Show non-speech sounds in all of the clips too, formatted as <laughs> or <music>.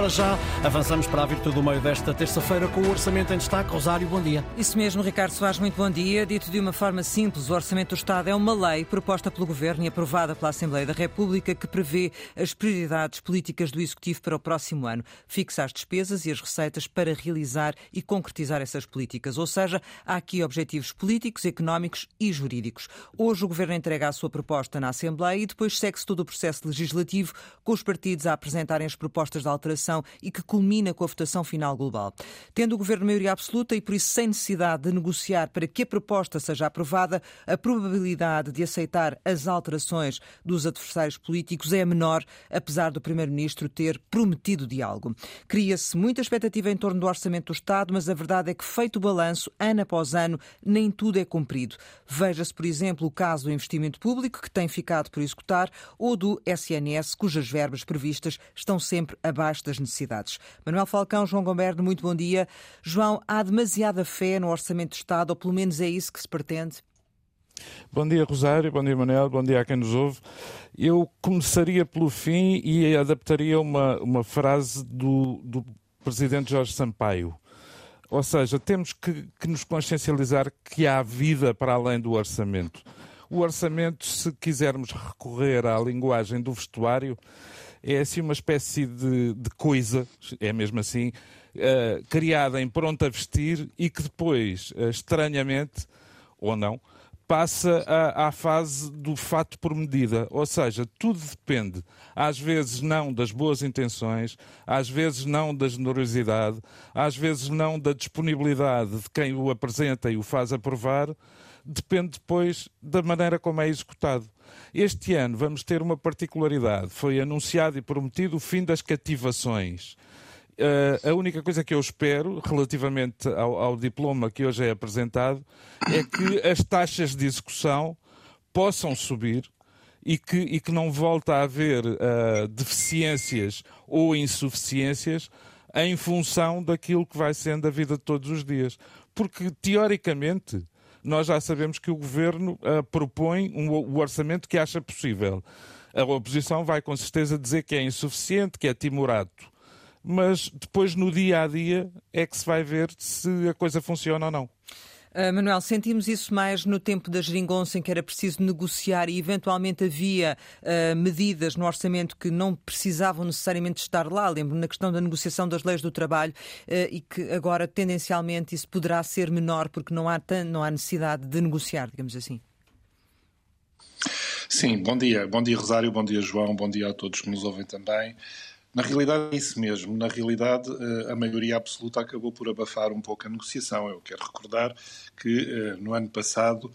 para já. Avançamos para a virtude do meio desta terça-feira com o Orçamento em Destaque. Rosário, bom dia. Isso mesmo, Ricardo Soares, muito bom dia. Dito de uma forma simples, o Orçamento do Estado é uma lei proposta pelo Governo e aprovada pela Assembleia da República que prevê as prioridades políticas do Executivo para o próximo ano. Fixa as despesas e as receitas para realizar e concretizar essas políticas. Ou seja, há aqui objetivos políticos, económicos e jurídicos. Hoje o Governo entrega a sua proposta na Assembleia e depois segue-se todo o processo legislativo com os partidos a apresentarem as propostas de alteração e que culmina com a votação final global. Tendo o Governo maioria absoluta e por isso sem necessidade de negociar para que a proposta seja aprovada, a probabilidade de aceitar as alterações dos adversários políticos é menor, apesar do Primeiro-Ministro ter prometido diálogo. Cria-se muita expectativa em torno do orçamento do Estado, mas a verdade é que, feito o balanço, ano após ano, nem tudo é cumprido. Veja-se, por exemplo, o caso do investimento público, que tem ficado por executar, ou do SNS, cujas verbas previstas estão sempre abaixo das necessidades. Manuel Falcão, João Gomberto, muito bom dia. João, há demasiada fé no Orçamento do Estado, ou pelo menos é isso que se pretende? Bom dia, Rosário. Bom dia, Manuel. Bom dia a quem nos ouve. Eu começaria pelo fim e adaptaria uma, uma frase do, do presidente Jorge Sampaio. Ou seja, temos que, que nos consciencializar que há vida para além do orçamento. O orçamento, se quisermos recorrer à linguagem do vestuário, é assim uma espécie de, de coisa, é mesmo assim, uh, criada em pronto a vestir e que depois, uh, estranhamente, ou não, passa à, à, fase do fato por medida. Ou seja, tudo depende, às vezes não das boas intenções, às vezes não da generosidade, às vezes não da disponibilidade de quem o apresenta e o faz aprovar, depende depois da maneira como é executado. Este ano vamos ter uma particularidade. Foi anunciado e prometido o fim das cativações. Uh, a única coisa que eu espero, relativamente ao, ao, diploma que hoje é apresentado, é que as taxas de execução possam subir e que, e que não volte a haver uh, deficiências ou insuficiências em função daquilo que vai sendo a vida de todos os dias. Porque, teoricamente, nós já sabemos que o governo uh, propõe um, o orçamento que acha possível. A oposição vai com certeza dizer que é insuficiente, que é timorato. Mas depois, no dia a dia, é que se vai ver se a coisa funciona ou não. Uh, Manuel, sentimos isso mais no tempo da geringonça em que era preciso negociar e eventualmente havia uh, medidas no orçamento que não precisavam necessariamente estar lá. Lembro na questão da negociação das leis do trabalho uh, e que agora tendencialmente isso poderá ser menor porque não há, não há necessidade de negociar, digamos assim. Sim, bom dia. Bom dia, Rosário. Bom dia, João. Bom dia a todos que nos ouvem também. Na realidade é isso mesmo. Na realidade, eh, a maioria absoluta acabou por abafar um pouco a negociação. Eu quero recordar que eh, no ano passado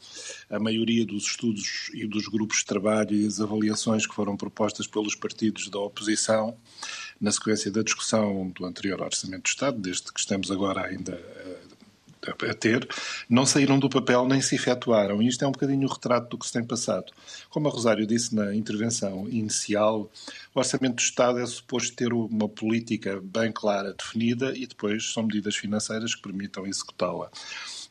a maioria dos estudos e dos grupos de trabalho e as avaliações que foram propostas pelos partidos da oposição na sequência da discussão do anterior Orçamento do Estado, desde que estamos agora ainda eh, a ter, não saíram do papel nem se efetuaram. E isto é um bocadinho o retrato do que se tem passado. Como a Rosário disse na intervenção inicial, o Orçamento do Estado é suposto ter uma política bem clara, definida, e depois são medidas financeiras que permitam executá-la.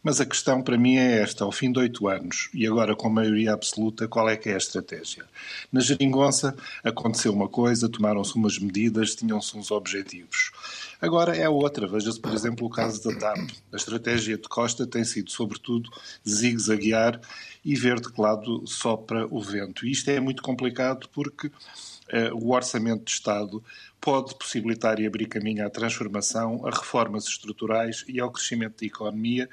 Mas a questão para mim é esta: ao fim de oito anos, e agora com maioria absoluta, qual é que é a estratégia? Na geringonça aconteceu uma coisa, tomaram-se umas medidas, tinham-se uns objetivos. Agora é outra. Veja-se, por exemplo, o caso da TAP. A estratégia de Costa tem sido, sobretudo, zigue-zaguear e ver de que lado sopra o vento. E isto é muito complicado porque eh, o orçamento de Estado pode possibilitar e abrir caminho à transformação, a reformas estruturais e ao crescimento da economia,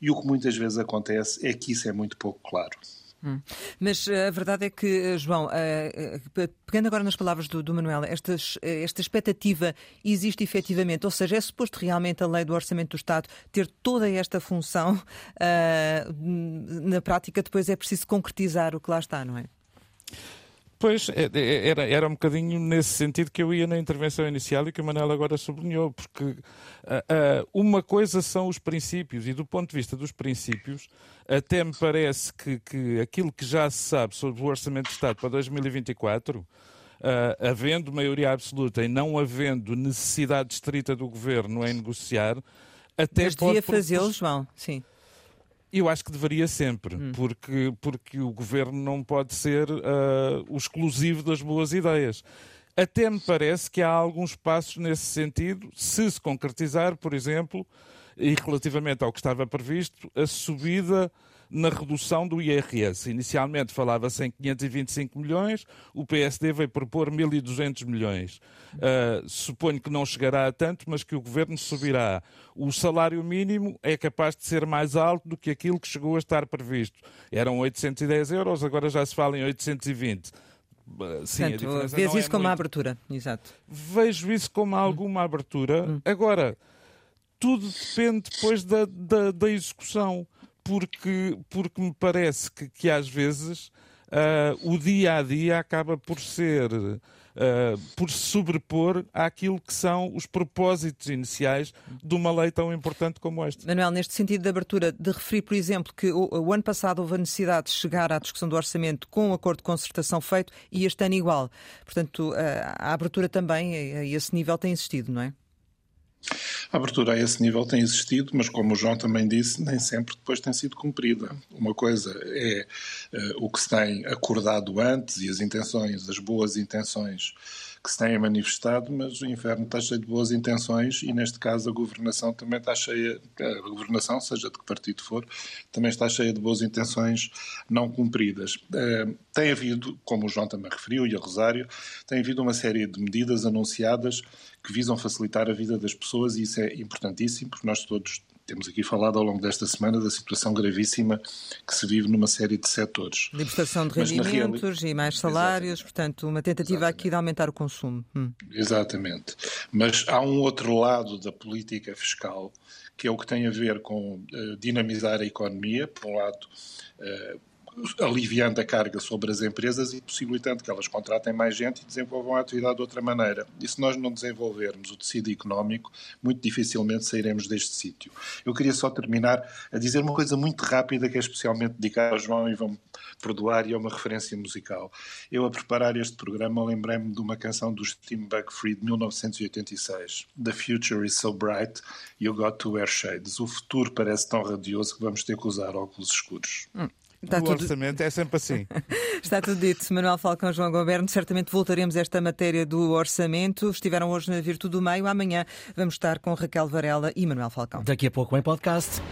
e o que muitas vezes acontece é que isso é muito pouco claro. Hum. Mas eh, a verdade é que, eh, João, uh, pegando agora nas palavras do, do Manuel, estas, uh, esta expectativa existe efetivamente, ou seja, é suposto realmente a lei do Orçamento do Estado ter toda esta função, na prática depois é preciso concretizar o que lá está, não é? Pois, é, é, era, era um bocadinho nesse sentido que eu ia na intervenção inicial e que o Manel agora sublinhou, porque uh, uh, uma coisa são os princípios, e do ponto de vista dos princípios, até me parece que, que aquilo que já se sabe sobre o Orçamento de Estado para 2024, uh, havendo maioria absoluta e não havendo necessidade estrita do governo em negociar, até Mas devia fazê-lo, João, sim. Eu acho que deveria sempre, hum. porque, porque o governo não pode ser uh, o exclusivo das boas ideias. Até me parece que há alguns passos nesse sentido, se se concretizar, por exemplo, e relativamente ao que estava previsto, a subida na redução do IRS. Inicialmente falava-se em 525 milhões, o PSD veio propor 1.200 milhões. Uh, suponho que não chegará a tanto, mas que o governo subirá. O salário mínimo é capaz de ser mais alto do que aquilo que chegou a estar previsto. Eram 810 euros, agora já se fala em 820. Sim, Portanto, vês isso é como muito... uma abertura, exato. Vejo isso como alguma abertura. Hum. Agora, tudo depende depois da, da, da execução porque, porque me parece que, que às vezes uh, o dia a dia acaba por ser. Uh, por se sobrepor àquilo que são os propósitos iniciais de uma lei tão importante como esta. Manuel, neste sentido de abertura, de referir, por exemplo, que o, o, ano passado houve a necessidade de chegar à discussão do orçamento com o um acordo de concertação feito e este ano igual. Portanto, a, a abertura também a esse nível tem existido, não é? A abertura a esse nível tem existido, mas como o João também disse, nem sempre depois tem sido cumprida. Uma coisa é uh, o que se tem acordado antes e as intenções, as boas intenções que se têm manifestado, mas o inferno está cheio de boas intenções e, neste caso, a governação também está cheia, a governação, seja de que partido for, também está cheia de boas intenções não cumpridas. Uh, tem havido, como o João também referiu e a Rosário, tem havido uma série de medidas anunciadas que visam facilitar a vida das pessoas e isso é importantíssimo, porque nós todos temos aqui falado ao longo desta semana da situação gravíssima que se vive numa série de setores. Libertação de rendimentos e mais salários, Exatamente. portanto, uma tentativa Exatamente. aqui de aumentar o consumo. Hum. Exatamente. Mas há um outro lado da política fiscal que é o que tem a ver com uh, dinamizar a economia, por um lado. Uh, aliviando a carga sobre as empresas e possibilitando que elas contratem mais gente e desenvolvam a atividade de outra maneira. E se nós não desenvolvermos o tecido económico, muito dificilmente sairemos deste sítio. Eu queria só terminar a dizer uma coisa muito rápida que é especialmente dedicada ao João e vão perdoar e é uma referência musical. Eu, a preparar este programa, lembrei-me de uma canção do Steve Buckfree de 1986. The future is so bright, you got to wear shades. O futuro parece tão radioso que vamos ter que usar óculos escuros. Hum. Está o tudo... orçamento é sempre assim. <laughs> Está tudo dito. Manuel Falcão, João Goberno, certamente voltaremos a esta matéria do orçamento. Estiveram hoje na Virtude do Meio. Amanhã vamos estar com Raquel Varela e Manuel Falcão. Daqui a pouco em podcast.